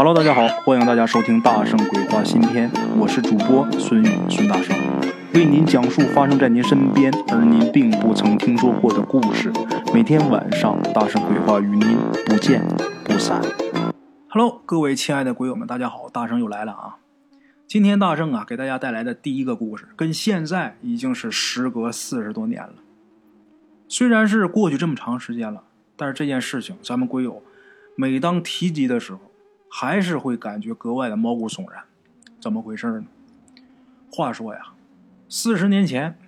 Hello，大家好，欢迎大家收听《大圣鬼话》新篇，我是主播孙宇孙大圣，为您讲述发生在您身边而您并不曾听说过的故事。每天晚上，大圣鬼话与您不见不散。Hello，各位亲爱的鬼友们，大家好，大圣又来了啊！今天大圣啊，给大家带来的第一个故事，跟现在已经是时隔四十多年了。虽然是过去这么长时间了，但是这件事情，咱们鬼友每当提及的时候，还是会感觉格外的毛骨悚然，怎么回事呢？话说呀，四十年前，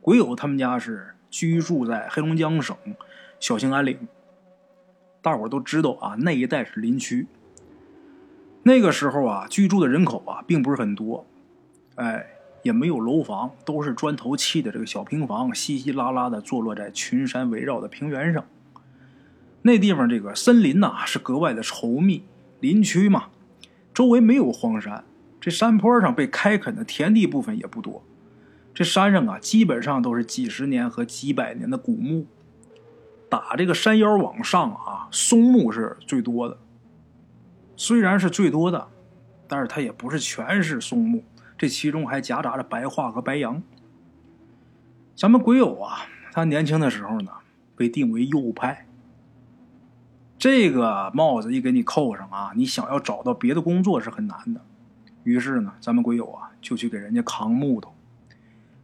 鬼友他们家是居住在黑龙江省小兴安岭，大伙都知道啊，那一带是林区。那个时候啊，居住的人口啊，并不是很多，哎，也没有楼房，都是砖头砌的这个小平房，稀稀拉拉的坐落在群山围绕的平原上。那地方这个森林呐，是格外的稠密。林区嘛，周围没有荒山，这山坡上被开垦的田地部分也不多。这山上啊，基本上都是几十年和几百年的古木。打这个山腰往上啊，松木是最多的。虽然是最多的，但是它也不是全是松木，这其中还夹杂着白桦和白杨。咱们鬼友啊，他年轻的时候呢，被定为右派。这个帽子一给你扣上啊，你想要找到别的工作是很难的。于是呢，咱们鬼友啊就去给人家扛木头。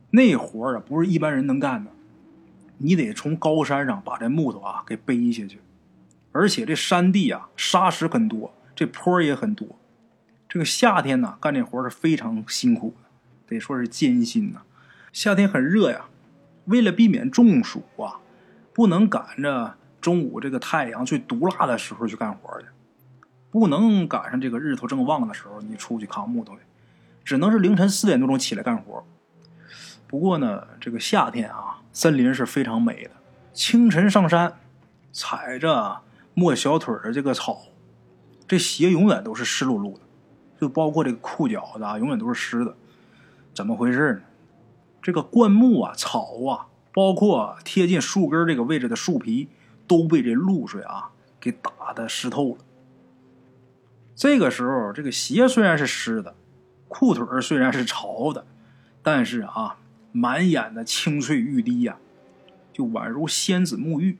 那活儿啊不是一般人能干的，你得从高山上把这木头啊给背下去，而且这山地啊沙石很多，这坡也很多。这个夏天呢干这活是非常辛苦的，得说是艰辛呐。夏天很热呀，为了避免中暑啊，不能赶着。中午这个太阳最毒辣的时候去干活去，不能赶上这个日头正旺的时候你出去扛木头去，只能是凌晨四点多钟起来干活。不过呢，这个夏天啊，森林是非常美的。清晨上山，踩着没小腿的这个草，这鞋永远都是湿漉漉的，就包括这个裤脚子啊，永远都是湿的。怎么回事呢？这个灌木啊、草啊，包括贴近树根这个位置的树皮。都被这露水啊给打的湿透了。这个时候，这个鞋虽然是湿的，裤腿虽然是潮的，但是啊，满眼的青翠欲滴呀，就宛如仙子沐浴。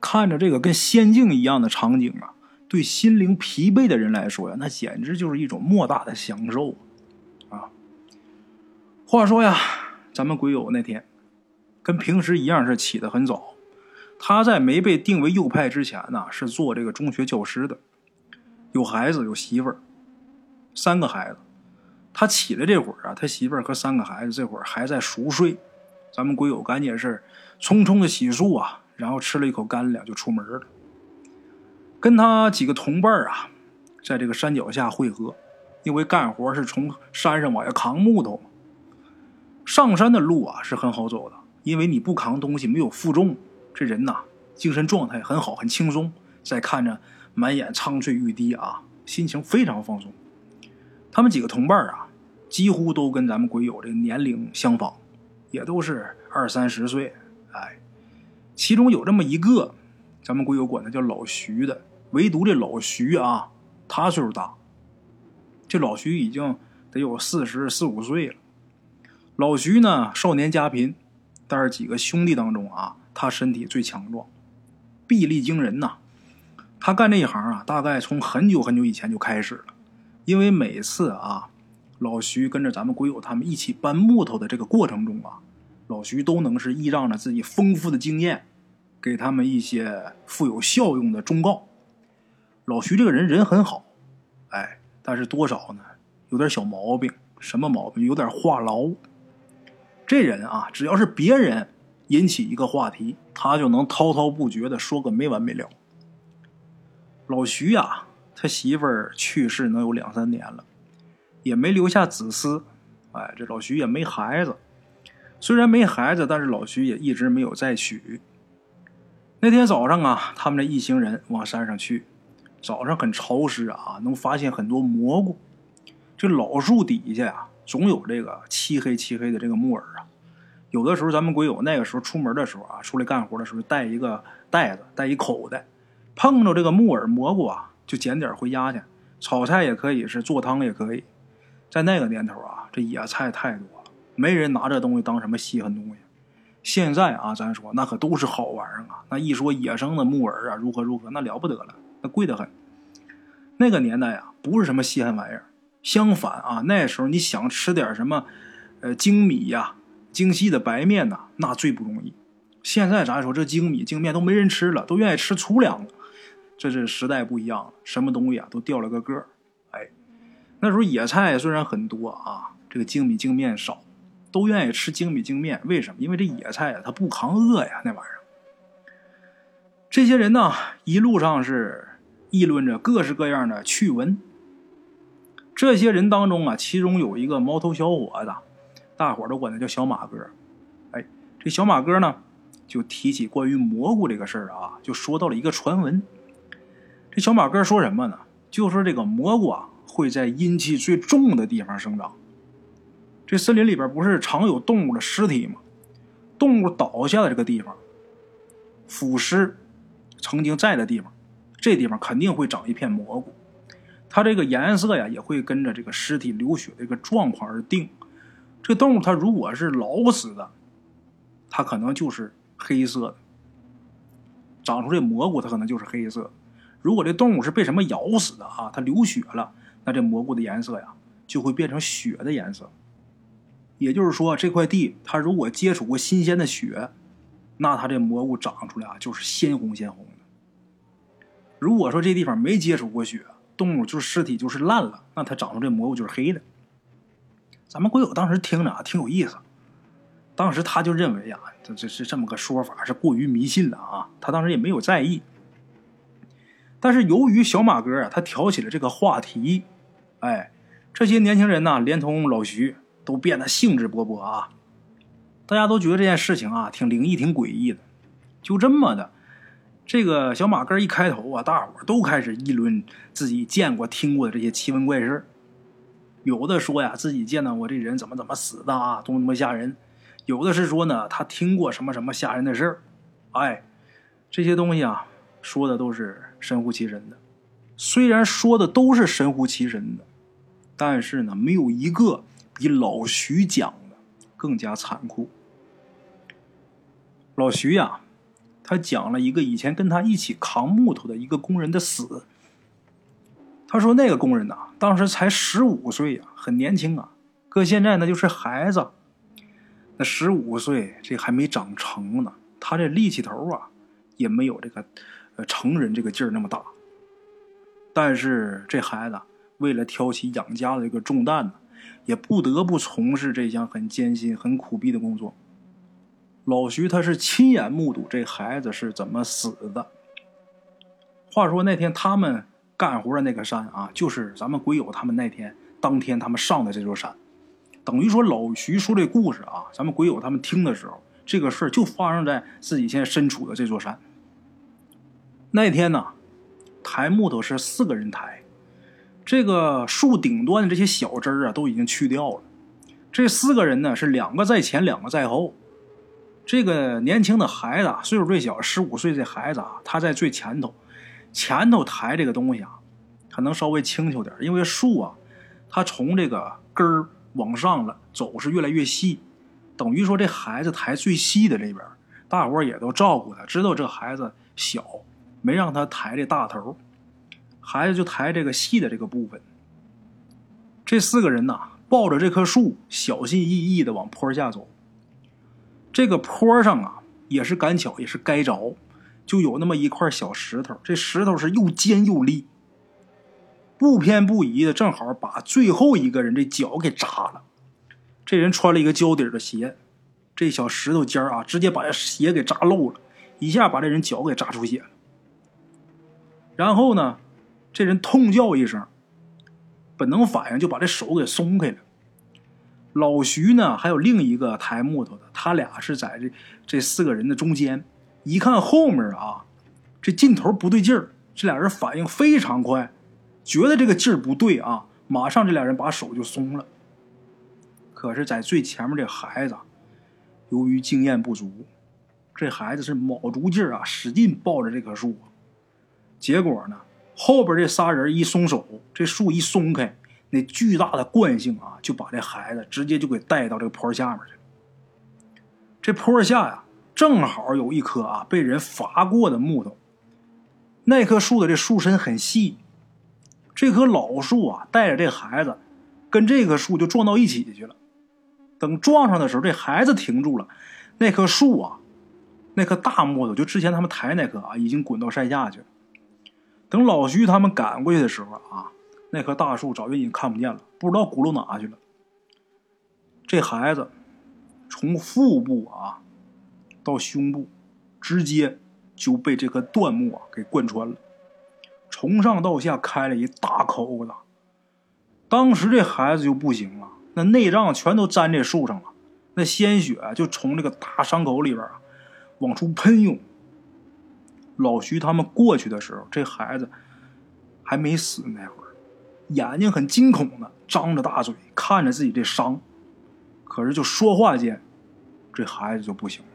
看着这个跟仙境一样的场景啊，对心灵疲惫的人来说呀，那简直就是一种莫大的享受啊！话说呀，咱们鬼友那天跟平时一样是起得很早。他在没被定为右派之前呢，是做这个中学教师的，有孩子有媳妇儿，三个孩子。他起来这会儿啊，他媳妇儿和三个孩子这会儿还在熟睡。咱们鬼友赶紧是匆匆的洗漱啊，然后吃了一口干粮就出门了，跟他几个同伴啊，在这个山脚下汇合，因为干活是从山上往下扛木头嘛。上山的路啊是很好走的，因为你不扛东西，没有负重。这人呐，精神状态很好，很轻松。再看着满眼苍翠欲滴啊，心情非常放松。他们几个同伴啊，几乎都跟咱们鬼友这个年龄相仿，也都是二三十岁。哎，其中有这么一个，咱们鬼友管他叫老徐的。唯独这老徐啊，他岁数大。这老徐已经得有四十四五岁了。老徐呢，少年家贫，但是几个兄弟当中啊。他身体最强壮，臂力惊人呐！他干这一行啊，大概从很久很久以前就开始了。因为每次啊，老徐跟着咱们鬼友他们一起搬木头的这个过程中啊，老徐都能是依仗着自己丰富的经验，给他们一些富有效用的忠告。老徐这个人人很好，哎，但是多少呢，有点小毛病。什么毛病？有点话痨。这人啊，只要是别人。引起一个话题，他就能滔滔不绝的说个没完没了。老徐呀，他媳妇儿去世能有两三年了，也没留下子嗣。哎，这老徐也没孩子。虽然没孩子，但是老徐也一直没有再娶。那天早上啊，他们这一行人往山上去。早上很潮湿啊，能发现很多蘑菇。这老树底下呀，总有这个漆黑漆黑的这个木耳。有的时候，咱们鬼友那个时候出门的时候啊，出来干活的时候带一个袋子，带一口袋，碰着这个木耳蘑菇啊，就捡点回家去。炒菜也可以，是做汤也可以。在那个年头啊，这野菜太多了，没人拿这东西当什么稀罕东西。现在啊，咱说那可都是好玩意儿啊。那一说野生的木耳啊，如何如何，那了不得了，那贵得很。那个年代啊，不是什么稀罕玩意儿。相反啊，那时候你想吃点什么，呃，精米呀、精细的白面呐，那最不容易。现在咱说这精米精面都没人吃了，都愿意吃粗粮了。这是时代不一样了，什么东西啊都掉了个个儿。哎，那时候野菜虽然很多啊，这个精米精面少，都愿意吃精米精面。为什么？因为这野菜啊，它不扛饿呀，那玩意儿。这些人呢，一路上是议论着各式各样的趣闻。这些人当中啊，其中有一个毛头小伙子，大伙都管他叫小马哥。哎，这小马哥呢，就提起关于蘑菇这个事儿啊，就说到了一个传闻。这小马哥说什么呢？就说这个蘑菇啊，会在阴气最重的地方生长。这森林里边不是常有动物的尸体吗？动物倒下的这个地方，腐尸曾经在的地方，这地方肯定会长一片蘑菇。它这个颜色呀，也会跟着这个尸体流血的一个状况而定。这动物它如果是老死的，它可能就是黑色的；长出这蘑菇，它可能就是黑色。如果这动物是被什么咬死的啊，它流血了，那这蘑菇的颜色呀，就会变成血的颜色。也就是说，这块地它如果接触过新鲜的血，那它这蘑菇长出来啊，就是鲜红鲜红的。如果说这地方没接触过血，动物就是尸体，就是烂了，那它长出这蘑菇就是黑的。咱们鬼友当时听着啊，挺有意思。当时他就认为呀，这这是这么个说法，是过于迷信了啊。他当时也没有在意。但是由于小马哥啊，他挑起了这个话题，哎，这些年轻人呢，连同老徐都变得兴致勃勃啊。大家都觉得这件事情啊，挺灵异、挺诡异的。就这么的。这个小马哥一开头啊，大伙都开始议论自己见过、听过的这些奇闻怪事有的说呀，自己见到过这人怎么怎么死的啊，多么吓人；有的是说呢，他听过什么什么吓人的事儿。哎，这些东西啊，说的都是神乎其神的。虽然说的都是神乎其神的，但是呢，没有一个比老徐讲的更加残酷。老徐呀。他讲了一个以前跟他一起扛木头的一个工人的死。他说那个工人呐，当时才十五岁呀，很年轻啊，搁现在那就是孩子。那十五岁，这还没长成呢，他这力气头啊，也没有这个呃成人这个劲儿那么大。但是这孩子为了挑起养家的这个重担呢，也不得不从事这项很艰辛、很苦逼的工作。老徐他是亲眼目睹这孩子是怎么死的。话说那天他们干活的那个山啊，就是咱们鬼友他们那天当天他们上的这座山。等于说老徐说这故事啊，咱们鬼友他们听的时候，这个事儿就发生在自己现在身处的这座山。那天呢，抬木头是四个人抬，这个树顶端的这些小枝啊都已经去掉了。这四个人呢是两个在前，两个在后。这个年轻的孩子，岁数最小，十五岁这孩子啊，他在最前头，前头抬这个东西啊，可能稍微轻巧点，因为树啊，它从这个根儿往上了走是越来越细，等于说这孩子抬最细的这边，大伙也都照顾他，知道这孩子小，没让他抬这大头，孩子就抬这个细的这个部分。这四个人呐，抱着这棵树，小心翼翼的往坡下走。这个坡上啊，也是赶巧，也是该着，就有那么一块小石头。这石头是又尖又利，不偏不倚的，正好把最后一个人这脚给扎了。这人穿了一个胶底的鞋，这小石头尖啊，直接把这鞋给扎漏了，一下把这人脚给扎出血了。然后呢，这人痛叫一声，本能反应就把这手给松开了。老徐呢，还有另一个抬木头的，他俩是在这这四个人的中间。一看后面啊，这劲头不对劲儿，这俩人反应非常快，觉得这个劲儿不对啊，马上这俩人把手就松了。可是，在最前面这孩子，由于经验不足，这孩子是卯足劲儿啊，使劲抱着这棵树，结果呢，后边这仨人一松手，这树一松开，那巨大的惯性啊，就把这孩子直接就给带到这个坡下面去了。这坡下呀，正好有一棵啊被人伐过的木头。那棵树的这树身很细，这棵老树啊带着这孩子，跟这棵树就撞到一起去了。等撞上的时候，这孩子停住了，那棵树啊，那棵大木头就之前他们抬那棵啊，已经滚到山下去了。等老徐他们赶过去的时候啊，那棵大树早就已经看不见了，不知道轱辘哪去了。这孩子从腹部啊到胸部，直接就被这棵断木啊给贯穿了，从上到下开了一大口子。当时这孩子就不行了。那内脏全都粘这树上了，那鲜血就从这个大伤口里边啊往出喷涌。老徐他们过去的时候，这孩子还没死那会儿，眼睛很惊恐的张着大嘴看着自己这伤，可是就说话间，这孩子就不行了，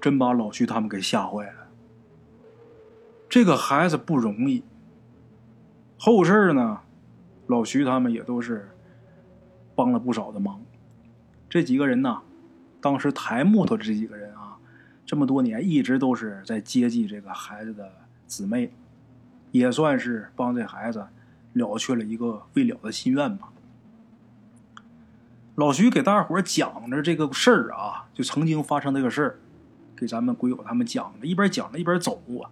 真把老徐他们给吓坏了。这个孩子不容易，后事呢，老徐他们也都是。帮了不少的忙，这几个人呢，当时抬木头这几个人啊，这么多年一直都是在接济这个孩子的姊妹，也算是帮这孩子了却了一个未了的心愿吧。老徐给大伙讲着这个事儿啊，就曾经发生这个事儿，给咱们鬼友他们讲着，一边讲着一边走啊，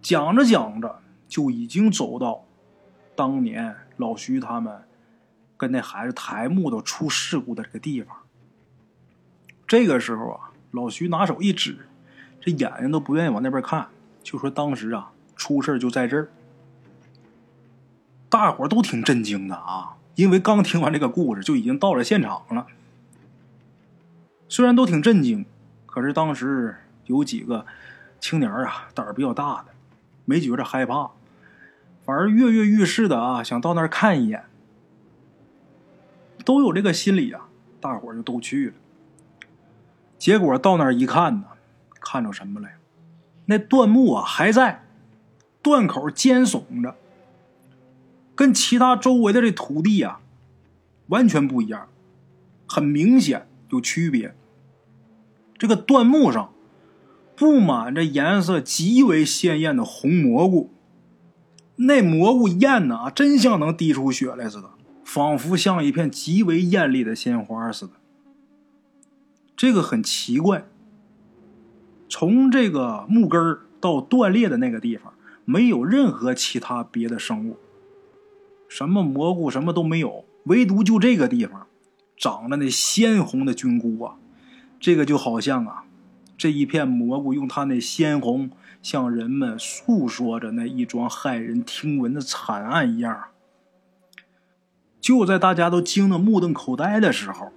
讲着讲着就已经走到当年老徐他们。跟那孩子抬木头出事故的这个地方，这个时候啊，老徐拿手一指，这眼睛都不愿意往那边看，就说当时啊出事就在这儿。大伙都挺震惊的啊，因为刚听完这个故事就已经到了现场了。虽然都挺震惊，可是当时有几个青年啊胆儿比较大的，没觉着害怕，反而跃跃欲试的啊想到那儿看一眼。都有这个心理啊，大伙儿就都去了。结果到那儿一看呢，看着什么了？那断木啊还在，断口尖耸着，跟其他周围的这土地啊完全不一样，很明显有区别。这个断木上布满着颜色极为鲜艳的红蘑菇，那蘑菇艳呐，真像能滴出血来似的。仿佛像一片极为艳丽的鲜花似的。这个很奇怪。从这个木根到断裂的那个地方，没有任何其他别的生物，什么蘑菇什么都没有，唯独就这个地方，长着那鲜红的菌菇啊！这个就好像啊，这一片蘑菇用它那鲜红，向人们诉说着那一桩骇人听闻的惨案一样。就在大家都惊得目瞪口呆的时候，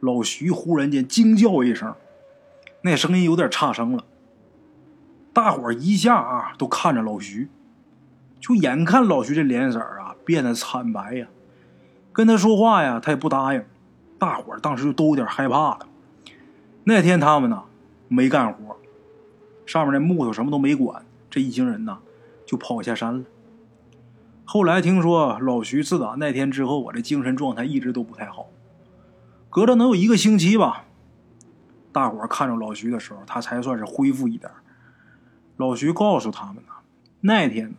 老徐忽然间惊叫一声，那声音有点差声了。大伙儿一下啊都看着老徐，就眼看老徐这脸色啊变得惨白呀，跟他说话呀他也不答应。大伙儿当时就都有点害怕了。那天他们呢没干活，上面那木头什么都没管，这一行人呢就跑下山了。后来听说老徐自打那天之后，我这精神状态一直都不太好。隔了能有一个星期吧，大伙看着老徐的时候，他才算是恢复一点。老徐告诉他们呢，那天呢，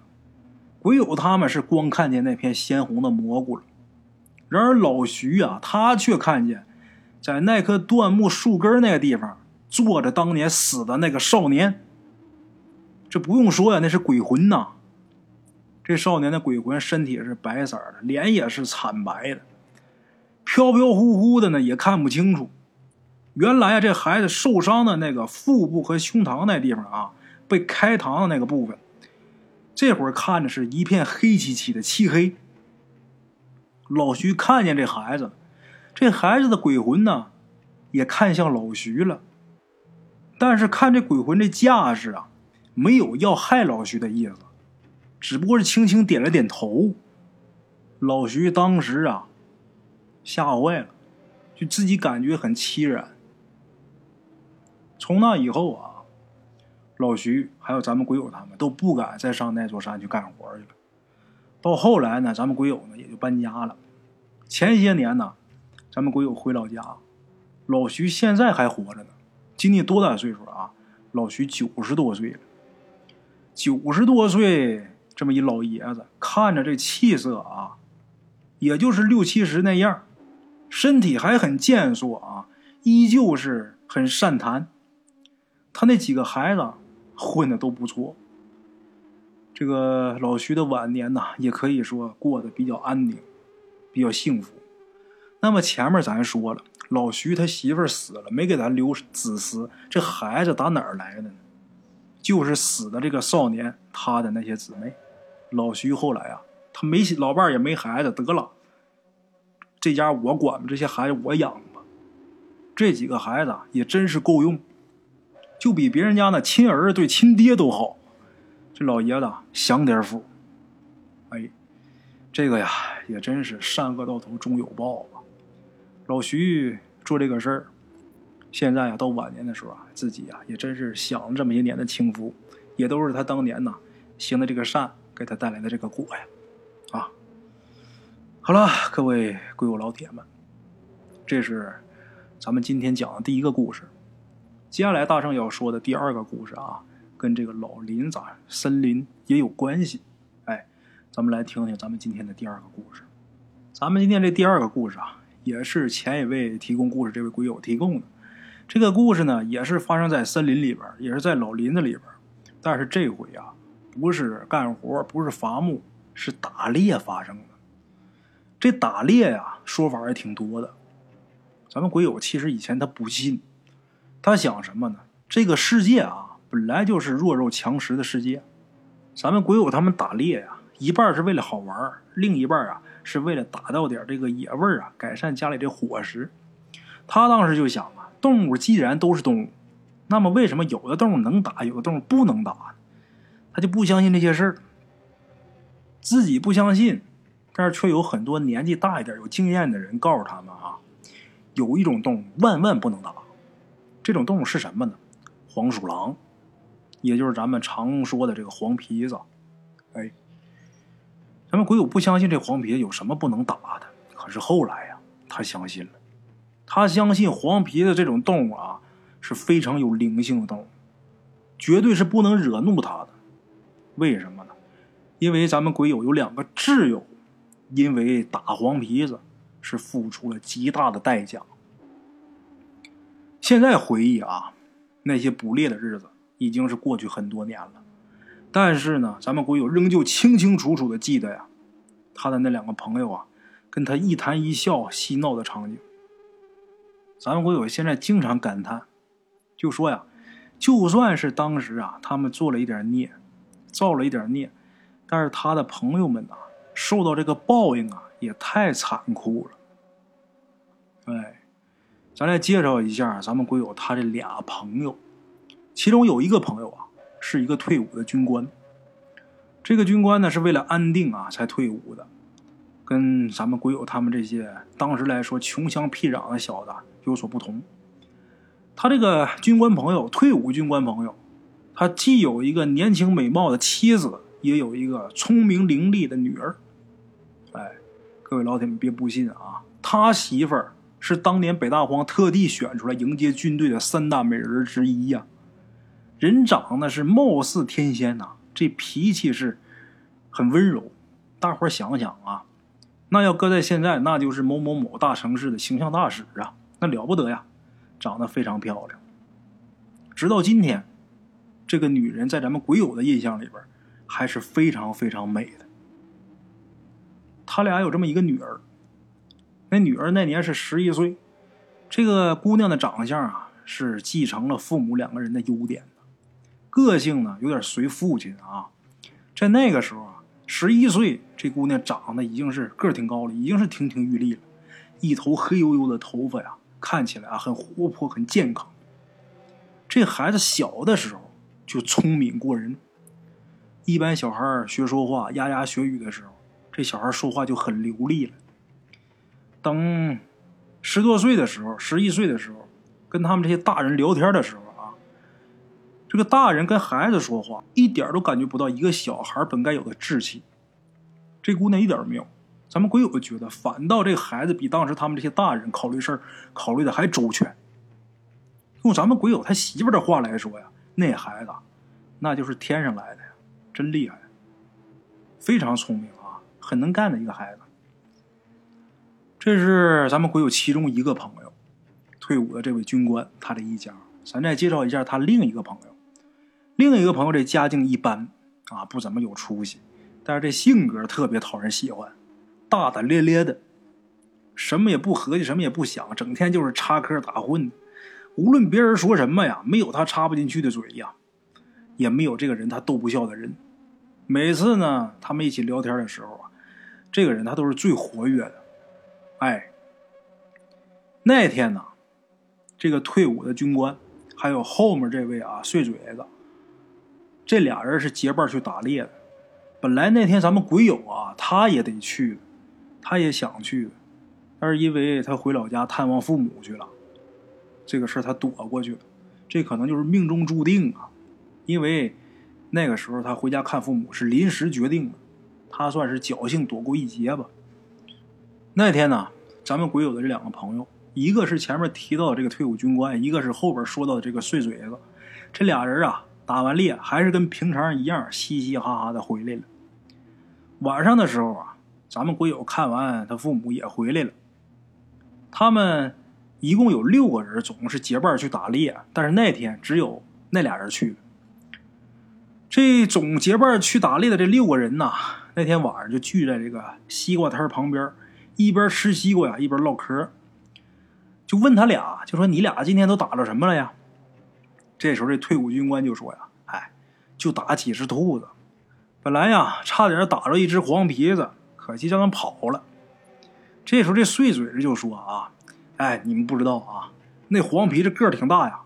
鬼友他们是光看见那片鲜红的蘑菇了，然而老徐啊，他却看见在那棵断木树根那个地方坐着当年死的那个少年。这不用说呀，那是鬼魂呐。这少年的鬼魂身体是白色的，脸也是惨白的，飘飘忽忽的呢，也看不清楚。原来啊，这孩子受伤的那个腹部和胸膛那地方啊，被开膛的那个部分，这会儿看着是一片黑漆漆的漆黑。老徐看见这孩子，这孩子的鬼魂呢，也看向老徐了，但是看这鬼魂这架势啊，没有要害老徐的意思。只不过是轻轻点了点头，老徐当时啊吓坏了，就自己感觉很凄然。从那以后啊，老徐还有咱们鬼友他们都不敢再上那座山去干活去了。到后来呢，咱们鬼友呢也就搬家了。前些年呢，咱们鬼友回老家，老徐现在还活着呢。今年多大岁数啊？老徐九十多岁了。九十多岁这么一老爷子，看着这气色啊，也就是六七十那样，身体还很健硕啊，依旧是很善谈。他那几个孩子混的都不错。这个老徐的晚年呐，也可以说过得比较安宁，比较幸福。那么前面咱说了，老徐他媳妇死了，没给咱留子嗣，这孩子打哪儿来的呢？就是死的这个少年他的那些姊妹。老徐后来啊，他没老伴儿也没孩子，得了，这家我管吧，这些孩子我养吧。这几个孩子也真是够用，就比别人家那亲儿子对亲爹都好。这老爷子享点福，哎，这个呀也真是善恶到头终有报吧。老徐做这个事儿，现在啊到晚年的时候啊，自己啊也真是享了这么些年的清福，也都是他当年呐行的这个善给他带来的这个果呀。啊，好了，各位鬼友老铁们，这是咱们今天讲的第一个故事。接下来大圣要说的第二个故事啊。跟这个老林子、森林也有关系，哎，咱们来听听咱们今天的第二个故事。咱们今天这第二个故事啊，也是前一位提供故事这位鬼友提供的。这个故事呢，也是发生在森林里边，也是在老林子里边。但是这回啊，不是干活，不是伐木，是打猎发生的。这打猎呀，说法也挺多的。咱们鬼友其实以前他不信，他想什么呢？这个世界啊。本来就是弱肉强食的世界，咱们鬼友他们打猎呀，一半是为了好玩，另一半啊是为了打到点这个野味啊，改善家里的伙食。他当时就想啊，动物既然都是动物，那么为什么有的动物能打，有的动物不能打？他就不相信这些事儿，自己不相信，但是却有很多年纪大一点、有经验的人告诉他们啊，有一种动物万万不能打，这种动物是什么呢？黄鼠狼。也就是咱们常说的这个黄皮子，哎，咱们鬼友不相信这黄皮子有什么不能打的，可是后来呀，他相信了，他相信黄皮子这种动物啊是非常有灵性的动物，绝对是不能惹怒他的。为什么呢？因为咱们鬼友有两个挚友，因为打黄皮子是付出了极大的代价。现在回忆啊，那些捕猎的日子。已经是过去很多年了，但是呢，咱们鬼友仍旧清清楚楚的记得呀，他的那两个朋友啊，跟他一谈一笑、嬉闹的场景。咱们鬼友现在经常感叹，就说呀，就算是当时啊，他们做了一点孽，造了一点孽，但是他的朋友们呐，受到这个报应啊，也太残酷了。哎，咱来介绍一下咱们鬼友他这俩朋友。其中有一个朋友啊，是一个退伍的军官。这个军官呢，是为了安定啊才退伍的，跟咱们鬼友他们这些当时来说穷乡僻壤的小子有所不同。他这个军官朋友，退伍军官朋友，他既有一个年轻美貌的妻子，也有一个聪明伶俐的女儿。哎，各位老铁们别不信啊，他媳妇儿是当年北大荒特地选出来迎接军队的三大美人之一呀。人长得是貌似天仙呐，这脾气是很温柔。大伙想想啊，那要搁在现在，那就是某某某大城市的形象大使啊，那了不得呀，长得非常漂亮。直到今天，这个女人在咱们鬼友的印象里边还是非常非常美的。他俩有这么一个女儿，那女儿那年是十一岁。这个姑娘的长相啊，是继承了父母两个人的优点。个性呢有点随父亲啊，在那个时候啊，十一岁，这姑娘长得已经是个儿挺高了，已经是亭亭玉立了，一头黑油油的头发呀，看起来啊很活泼，很健康。这孩子小的时候就聪明过人，一般小孩学说话牙牙学语的时候，这小孩说话就很流利了。等十多岁的时候，十一岁的时候，跟他们这些大人聊天的时候。这个大人跟孩子说话，一点都感觉不到一个小孩本该有的志气。这姑娘一点都没有。咱们鬼友觉得，反倒这个孩子比当时他们这些大人考虑事儿考虑的还周全。用咱们鬼友他媳妇的话来说呀，那孩子那就是天上来的呀，真厉害，非常聪明啊，很能干的一个孩子。这是咱们鬼友其中一个朋友，退伍的这位军官，他的一家。咱再介绍一下他另一个朋友，另一个朋友这家境一般啊，不怎么有出息，但是这性格特别讨人喜欢。大大咧咧的，什么也不合计，什么也不想，整天就是插科打诨。无论别人说什么呀，没有他插不进去的嘴呀，也没有这个人他逗不笑的人。每次呢，他们一起聊天的时候啊，这个人他都是最活跃的。哎，那天呢，这个退伍的军官，还有后面这位啊碎嘴子，这俩人是结伴去打猎的。本来那天咱们鬼友啊，他也得去。他也想去，但是因为他回老家探望父母去了，这个事他躲过去了。这可能就是命中注定啊！因为那个时候他回家看父母是临时决定的，他算是侥幸躲过一劫吧。那天呢，咱们鬼友的这两个朋友，一个是前面提到的这个退伍军官，一个是后边说到的这个碎嘴子，这俩人啊，打完猎还是跟平常一样嘻嘻哈哈的回来了。晚上的时候啊。咱们鬼友看完，他父母也回来了。他们一共有六个人，总是结伴去打猎。但是那天只有那俩人去。这总结伴去打猎的这六个人呐，那天晚上就聚在这个西瓜摊旁边，一边吃西瓜呀，一边唠嗑。就问他俩，就说：“你俩今天都打着什么了呀？”这时候，这退伍军官就说：“呀，哎，就打几只兔子。本来呀，差点打着一只黄皮子。”可惜让他跑了。这时候，这碎嘴子就说：“啊，哎，你们不知道啊，那黄皮子个儿挺大呀，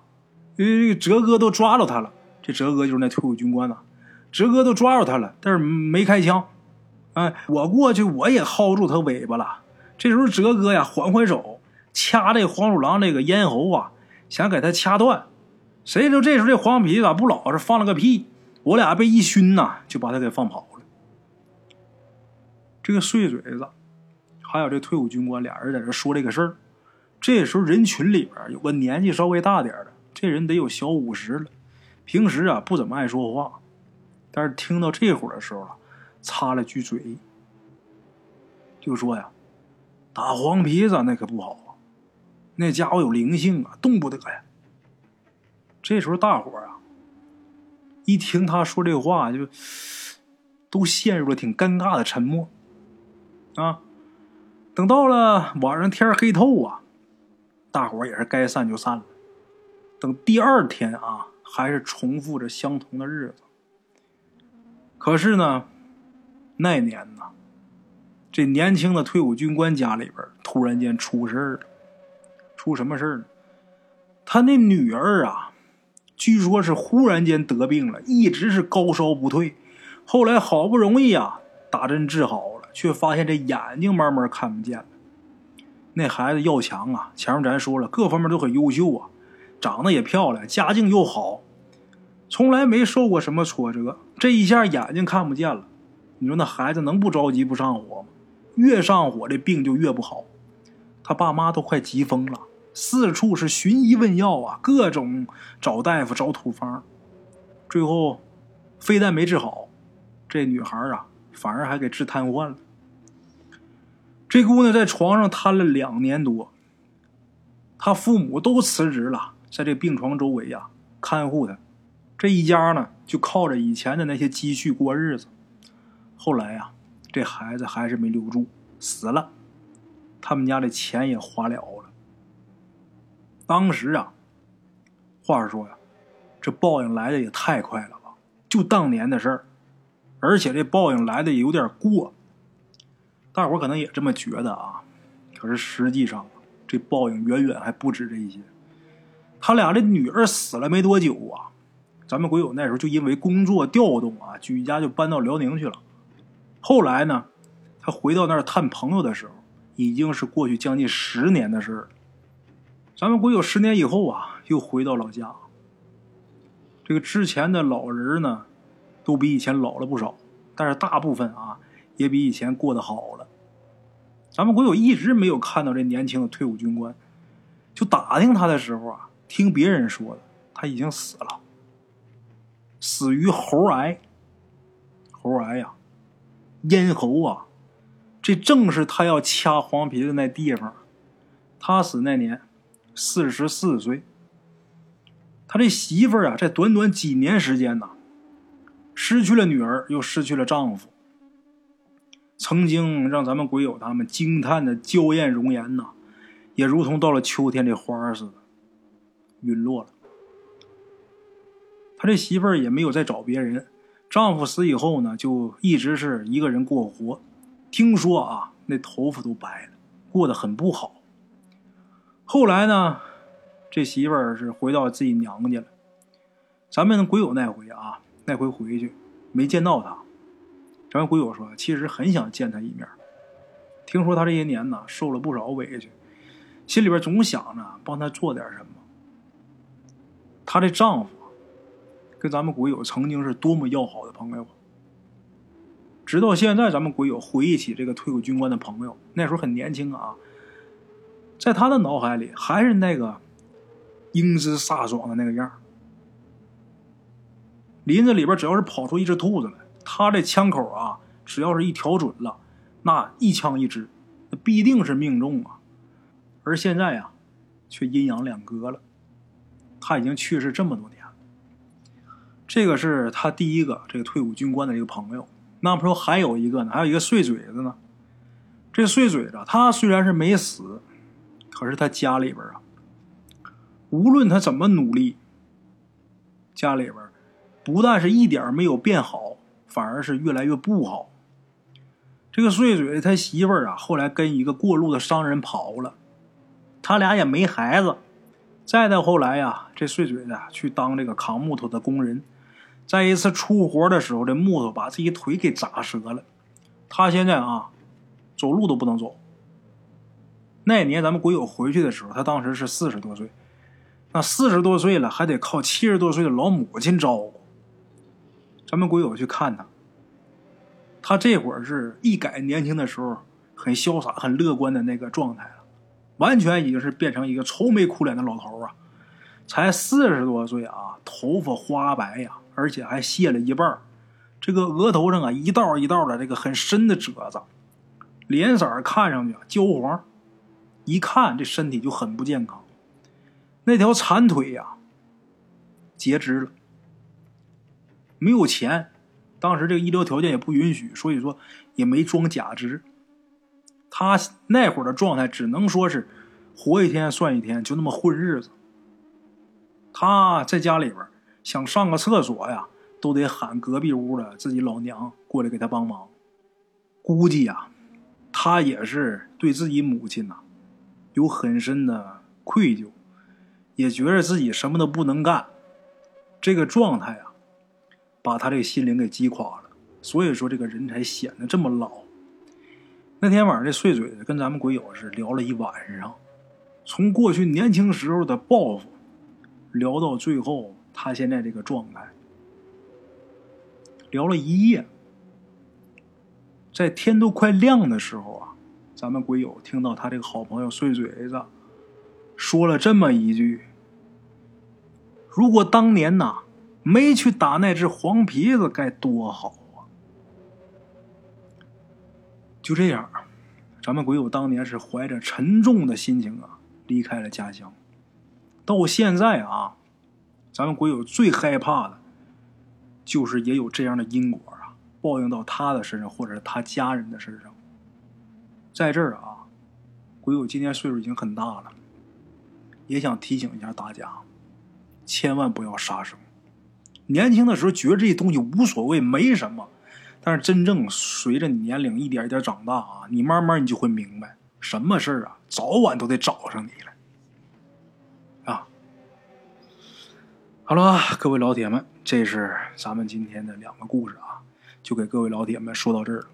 因为这个哲哥都抓着他了。这哲哥就是那退伍军官呐，哲哥都抓着他了，但是没开枪。哎，我过去我也薅住他尾巴了。这时候，哲哥呀，缓缓手，掐这黄鼠狼这个咽喉啊，想给他掐断。谁知道这时候这黄皮咋不老实，放了个屁。我俩被一熏呐，就把他给放跑了。”这个碎嘴子，还有这退伍军官，俩人在这说这个事儿。这时候人群里边有个年纪稍微大点的，这人得有小五十了，平时啊不怎么爱说话，但是听到这会儿的时候啊，插了句嘴，就说呀：“打黄皮子那可不好啊，那家伙有灵性啊，动不得呀。”这时候大伙啊，一听他说这话，就都陷入了挺尴尬的沉默。啊，等到了晚上天黑透啊，大伙也是该散就散了。等第二天啊，还是重复着相同的日子。可是呢，那年呢，这年轻的退伍军官家里边突然间出事了。出什么事呢？他那女儿啊，据说是忽然间得病了，一直是高烧不退。后来好不容易啊，打针治好了。却发现这眼睛慢慢看不见了。那孩子要强啊，前面咱说了，各方面都很优秀啊，长得也漂亮，家境又好，从来没受过什么挫折。这一下眼睛看不见了，你说那孩子能不着急不上火吗？越上火这病就越不好。他爸妈都快急疯了，四处是寻医问药啊，各种找大夫找土方，最后非但没治好，这女孩啊。反而还给治瘫痪了。这姑娘在床上瘫了两年多，她父母都辞职了，在这病床周围呀看护她。这一家呢，就靠着以前的那些积蓄过日子。后来呀，这孩子还是没留住，死了，他们家的钱也花了了。当时啊，话说呀，这报应来的也太快了吧？就当年的事儿。而且这报应来的也有点过，大伙可能也这么觉得啊。可是实际上，这报应远远还不止这些。他俩的女儿死了没多久啊，咱们鬼友那时候就因为工作调动啊，举家就搬到辽宁去了。后来呢，他回到那儿探朋友的时候，已经是过去将近十年的事儿。咱们鬼友十年以后啊，又回到老家。这个之前的老人呢，都比以前老了不少，但是大部分啊，也比以前过得好了。咱们国友一直没有看到这年轻的退伍军官，就打听他的时候啊，听别人说的，他已经死了，死于喉癌。喉癌呀，咽喉啊，这正是他要掐黄皮的那地方。他死那年四十四岁。他这媳妇儿啊，在短短几年时间呐，失去了女儿，又失去了丈夫。曾经让咱们鬼友他们惊叹的娇艳容颜呐，也如同到了秋天这花似的，陨落了。他这媳妇儿也没有再找别人，丈夫死以后呢，就一直是一个人过活。听说啊，那头发都白了，过得很不好。后来呢？这媳妇儿是回到自己娘家了。咱们鬼友那回啊，那回回去没见到他。咱们鬼友说，其实很想见他一面。听说他这些年呢，受了不少委屈，心里边总想着帮他做点什么。她的丈夫跟咱们鬼友曾经是多么要好的朋友。直到现在，咱们鬼友回忆起这个退伍军官的朋友，那时候很年轻啊，在他的脑海里还是那个。英姿飒爽的那个样林子里边只要是跑出一只兔子来，他这枪口啊，只要是一调准了，那一枪一支，那必定是命中啊。而现在呀，却阴阳两隔了。他已经去世这么多年了。这个是他第一个这个退伍军官的一个朋友。那不说还有一个呢，还有一个碎嘴子呢。这碎嘴子他虽然是没死，可是他家里边啊。无论他怎么努力，家里边不但是一点没有变好，反而是越来越不好。这个碎嘴他媳妇儿啊，后来跟一个过路的商人跑了，他俩也没孩子。再到后来呀，这碎嘴子去当这个扛木头的工人，在一次出活的时候，这木头把自己腿给砸折了。他现在啊，走路都不能走。那年咱们鬼友回去的时候，他当时是四十多岁。那四十多岁了，还得靠七十多岁的老母亲照顾。咱们鬼友去看他，他这会儿是一改年轻的时候很潇洒、很乐观的那个状态了，完全已经是变成一个愁眉苦脸的老头啊！才四十多岁啊，头发花白呀，而且还卸了一半这个额头上啊一道一道的这个很深的褶子，脸色看上去焦黄，一看这身体就很不健康。那条残腿呀，截肢了，没有钱，当时这个医疗条件也不允许，所以说也没装假肢。他那会儿的状态只能说是活一天算一天，就那么混日子。他在家里边想上个厕所呀，都得喊隔壁屋的自己老娘过来给他帮忙。估计呀，他也是对自己母亲呐有很深的愧疚。也觉得自己什么都不能干，这个状态啊，把他这个心灵给击垮了。所以说，这个人才显得这么老。那天晚上，这碎嘴子跟咱们鬼友是聊了一晚上，从过去年轻时候的抱负，聊到最后他现在这个状态，聊了一夜。在天都快亮的时候啊，咱们鬼友听到他这个好朋友碎嘴子说了这么一句。如果当年呐没去打那只黄皮子，该多好啊！就这样，咱们鬼友当年是怀着沉重的心情啊离开了家乡。到现在啊，咱们鬼友最害怕的，就是也有这样的因果啊，报应到他的身上，或者他家人的身上。在这儿啊，鬼友今年岁数已经很大了，也想提醒一下大家。千万不要杀生。年轻的时候觉得这些东西无所谓，没什么。但是真正随着你年龄一点一点长大啊，你慢慢你就会明白，什么事啊，早晚都得找上你来。啊，好了，各位老铁们，这是咱们今天的两个故事啊，就给各位老铁们说到这儿了。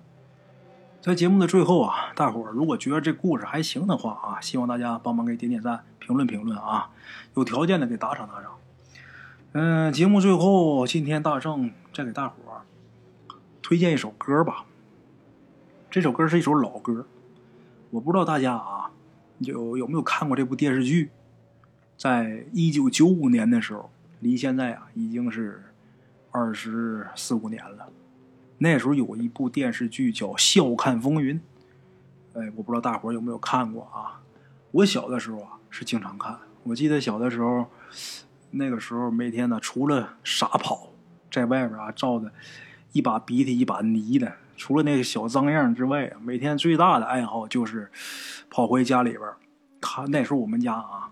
在节目的最后啊，大伙儿如果觉得这故事还行的话啊，希望大家帮忙给点点赞、评论评论啊，有条件的给打赏打赏。嗯，节目最后，今天大圣再给大伙儿推荐一首歌吧。这首歌是一首老歌，我不知道大家啊有有没有看过这部电视剧。在一九九五年的时候，离现在啊已经是二十四五年了。那时候有一部电视剧叫《笑看风云》，哎，我不知道大伙有没有看过啊？我小的时候啊是经常看，我记得小的时候。那个时候每天呢，除了傻跑，在外边啊照的一把鼻涕一把泥的，除了那个小脏样之外，每天最大的爱好就是跑回家里边看。那时候我们家啊，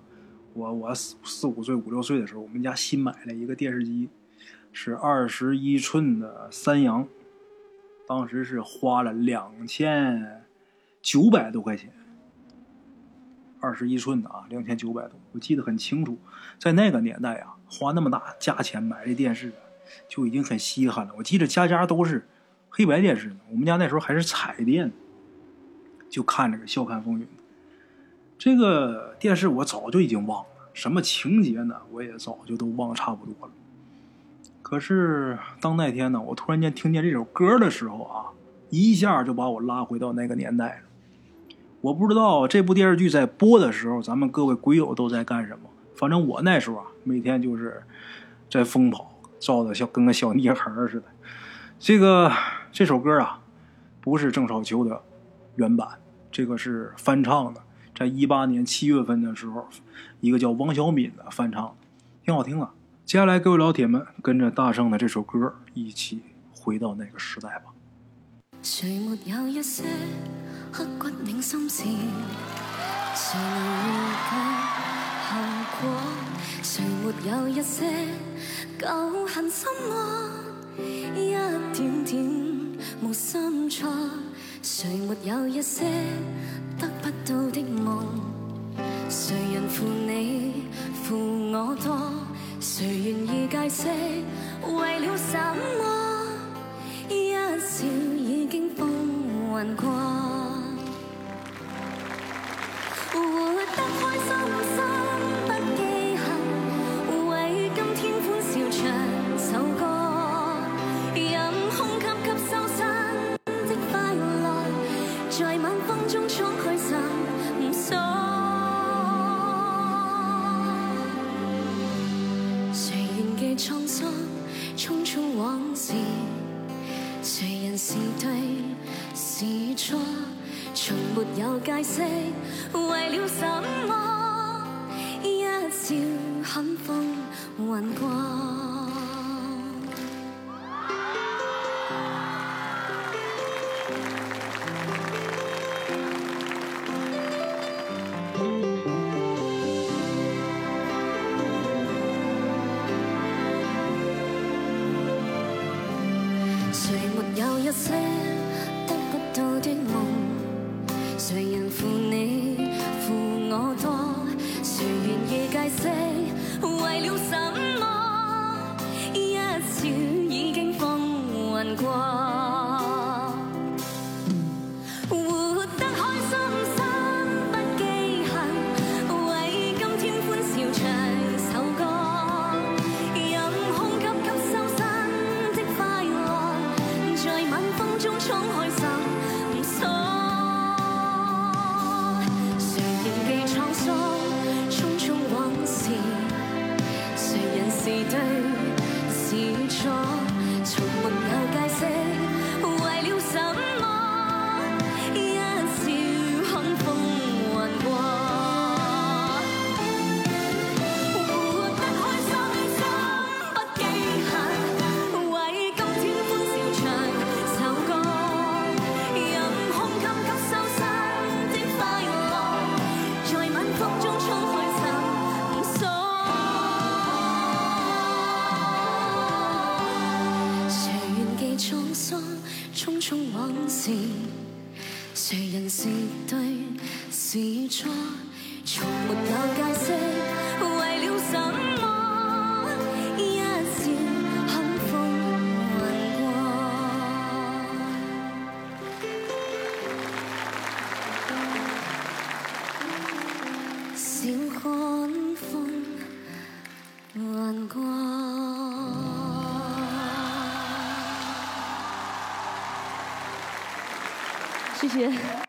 我我四四五岁五六岁的时候，我们家新买了一个电视机，是二十一寸的三洋，当时是花了两千九百多块钱。二十一寸的啊，两千九百多，我记得很清楚。在那个年代啊，花那么大价钱买这电视，就已经很稀罕了。我记得家家都是黑白电视呢，我们家那时候还是彩电，就看这个《笑看风云》。这个电视我早就已经忘了，什么情节呢？我也早就都忘差不多了。可是当那天呢，我突然间听见这首歌的时候啊，一下就把我拉回到那个年代了。我不知道这部电视剧在播的时候，咱们各位鬼友都在干什么。反正我那时候啊，每天就是在疯跑，照的像跟个小泥孩似的。这个这首歌啊，不是郑少秋的原版，这个是翻唱的，在一八年七月份的时候，一个叫王小敏的翻唱，挺好听啊。接下来，各位老铁们，跟着大圣的这首歌一起回到那个时代吧。谁没有一些刻骨铭心事？谁能预计后果？谁没有一些旧恨心魔？一点点无心错。谁没有一些得不到的梦？谁人负你负我多？谁愿意解释为了什么？一笑已经风云过。解释为了什么？一笑很风云过。谢谢。